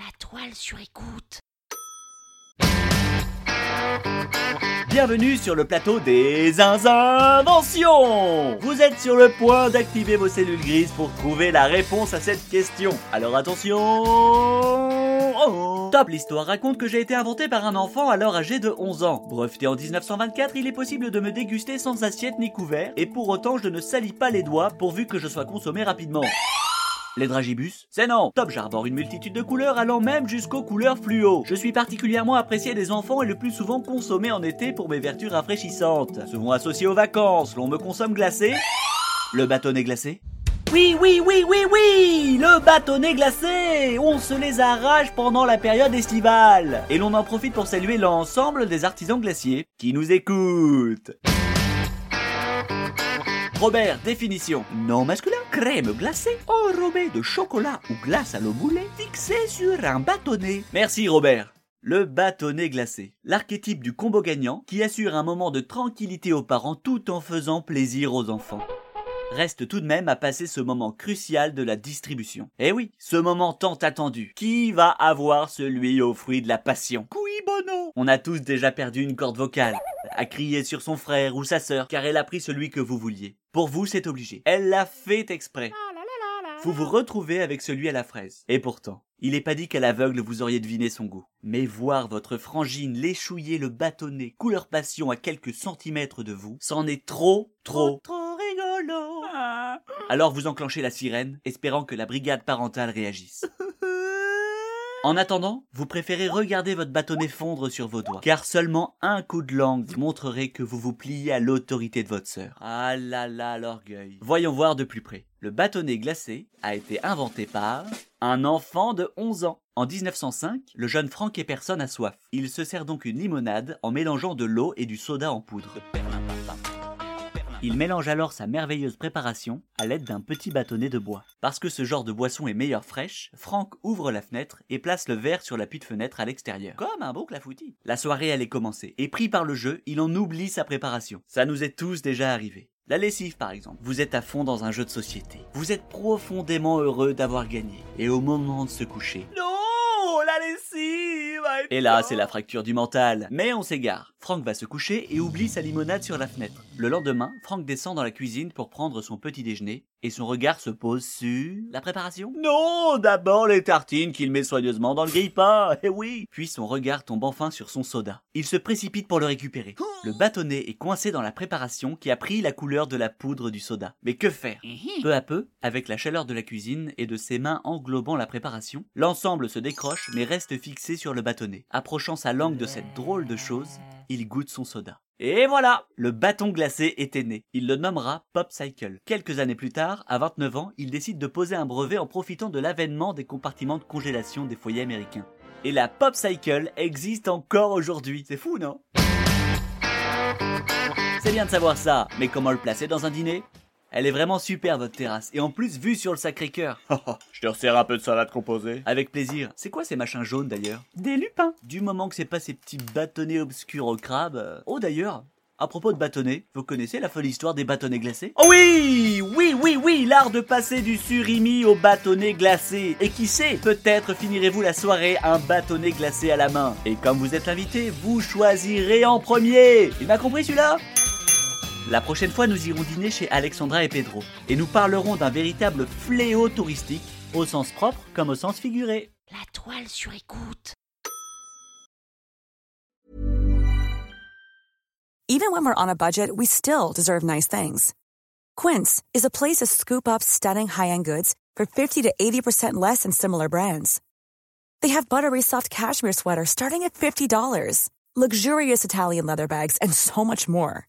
La toile sur écoute. Bienvenue sur le plateau des inventions Vous êtes sur le point d'activer vos cellules grises pour trouver la réponse à cette question. Alors attention. Top L'histoire raconte que j'ai été inventé par un enfant alors âgé de 11 ans. Breveté en 1924, il est possible de me déguster sans assiette ni couvert, et pour autant je ne salis pas les doigts pourvu que je sois consommé rapidement. Les dragibus? C'est non. Top j'arbore une multitude de couleurs allant même jusqu'aux couleurs fluo. Je suis particulièrement apprécié des enfants et le plus souvent consommé en été pour mes vertus rafraîchissantes. Souvent associé aux vacances, l'on me consomme glacé. Le bâtonnet glacé? Oui, oui, oui, oui, oui! Le bâtonnet glacé! On se les arrache pendant la période estivale. Et l'on en profite pour saluer l'ensemble des artisans glaciers qui nous écoutent Robert, définition. Non masculin, crème glacée, enrobée de chocolat ou glace à l'eau moulée, fixée sur un bâtonnet. Merci Robert. Le bâtonnet glacé, l'archétype du combo gagnant qui assure un moment de tranquillité aux parents tout en faisant plaisir aux enfants. Reste tout de même à passer ce moment crucial de la distribution. Eh oui, ce moment tant attendu. Qui va avoir celui au fruit de la passion? On a tous déjà perdu une corde vocale, à crier sur son frère ou sa sœur, car elle a pris celui que vous vouliez. Pour vous, c'est obligé. Elle l'a fait exprès. Vous vous retrouvez avec celui à la fraise. Et pourtant, il n'est pas dit qu'à l'aveugle vous auriez deviné son goût. Mais voir votre frangine l'échouiller le bâtonnet couleur passion à quelques centimètres de vous, c'en est trop, trop, trop rigolo. Alors vous enclenchez la sirène, espérant que la brigade parentale réagisse. En attendant, vous préférez regarder votre bâtonnet fondre sur vos doigts, car seulement un coup de langue montrerait que vous vous pliez à l'autorité de votre sœur. Ah là là, l'orgueil. Voyons voir de plus près. Le bâtonnet glacé a été inventé par un enfant de 11 ans. En 1905, le jeune Frank Epperson a soif. Il se sert donc une limonade en mélangeant de l'eau et du soda en poudre. Il mélange alors sa merveilleuse préparation à l'aide d'un petit bâtonnet de bois. Parce que ce genre de boisson est meilleure fraîche, Franck ouvre la fenêtre et place le verre sur l'appui de fenêtre à l'extérieur. Comme un bon clafoutis. La soirée elle est commencée, et pris par le jeu, il en oublie sa préparation. Ça nous est tous déjà arrivé. La lessive par exemple. Vous êtes à fond dans un jeu de société. Vous êtes profondément heureux d'avoir gagné. Et au moment de se coucher. Non La lessive Et là, c'est la fracture du mental. Mais on s'égare. Franck va se coucher et oublie sa limonade sur la fenêtre. Le lendemain, Franck descend dans la cuisine pour prendre son petit déjeuner et son regard se pose sur la préparation. Non, d'abord les tartines qu'il met soigneusement dans le grille-pain. Eh oui. Puis son regard tombe enfin sur son soda. Il se précipite pour le récupérer. Le bâtonnet est coincé dans la préparation qui a pris la couleur de la poudre du soda. Mais que faire? Peu à peu, avec la chaleur de la cuisine et de ses mains englobant la préparation, l'ensemble se décroche mais reste fixé sur le bâtonnet. Approchant sa langue de cette drôle de chose, il goûte son soda. Et voilà, le bâton glacé était né. Il le nommera Popcycle. Quelques années plus tard, à 29 ans, il décide de poser un brevet en profitant de l'avènement des compartiments de congélation des foyers américains. Et la Popcycle existe encore aujourd'hui. C'est fou, non? C'est bien de savoir ça, mais comment le placer dans un dîner? Elle est vraiment super votre terrasse, et en plus vue sur le Sacré-Cœur. Je te resserre un peu de salade composée. Avec plaisir. C'est quoi ces machins jaunes d'ailleurs? Des lupins. Du moment que c'est pas ces petits bâtonnets obscurs au crabe. euh. Oh d'ailleurs, à propos de bâtonnets, vous connaissez la folle histoire des bâtonnets glacés? Oh oui Oui, oui, oui L'art de passer du surimi au bâtonnet glacé. Et qui sait, peut-être finirez-vous la soirée un bâtonnet glacé à la main. Et comme vous êtes invité, vous choisirez en premier Il m'a compris celui-là? La prochaine fois, nous irons dîner chez Alexandra et Pedro et nous parlerons d'un véritable fléau touristique, au sens propre comme au sens figuré. La toile sur écoute. Even when we're on a budget, we still deserve nice things. Quince is a place to scoop up stunning high-end goods for 50 to 80% less than similar brands. They have buttery soft cashmere sweaters starting at $50, luxurious Italian leather bags, and so much more.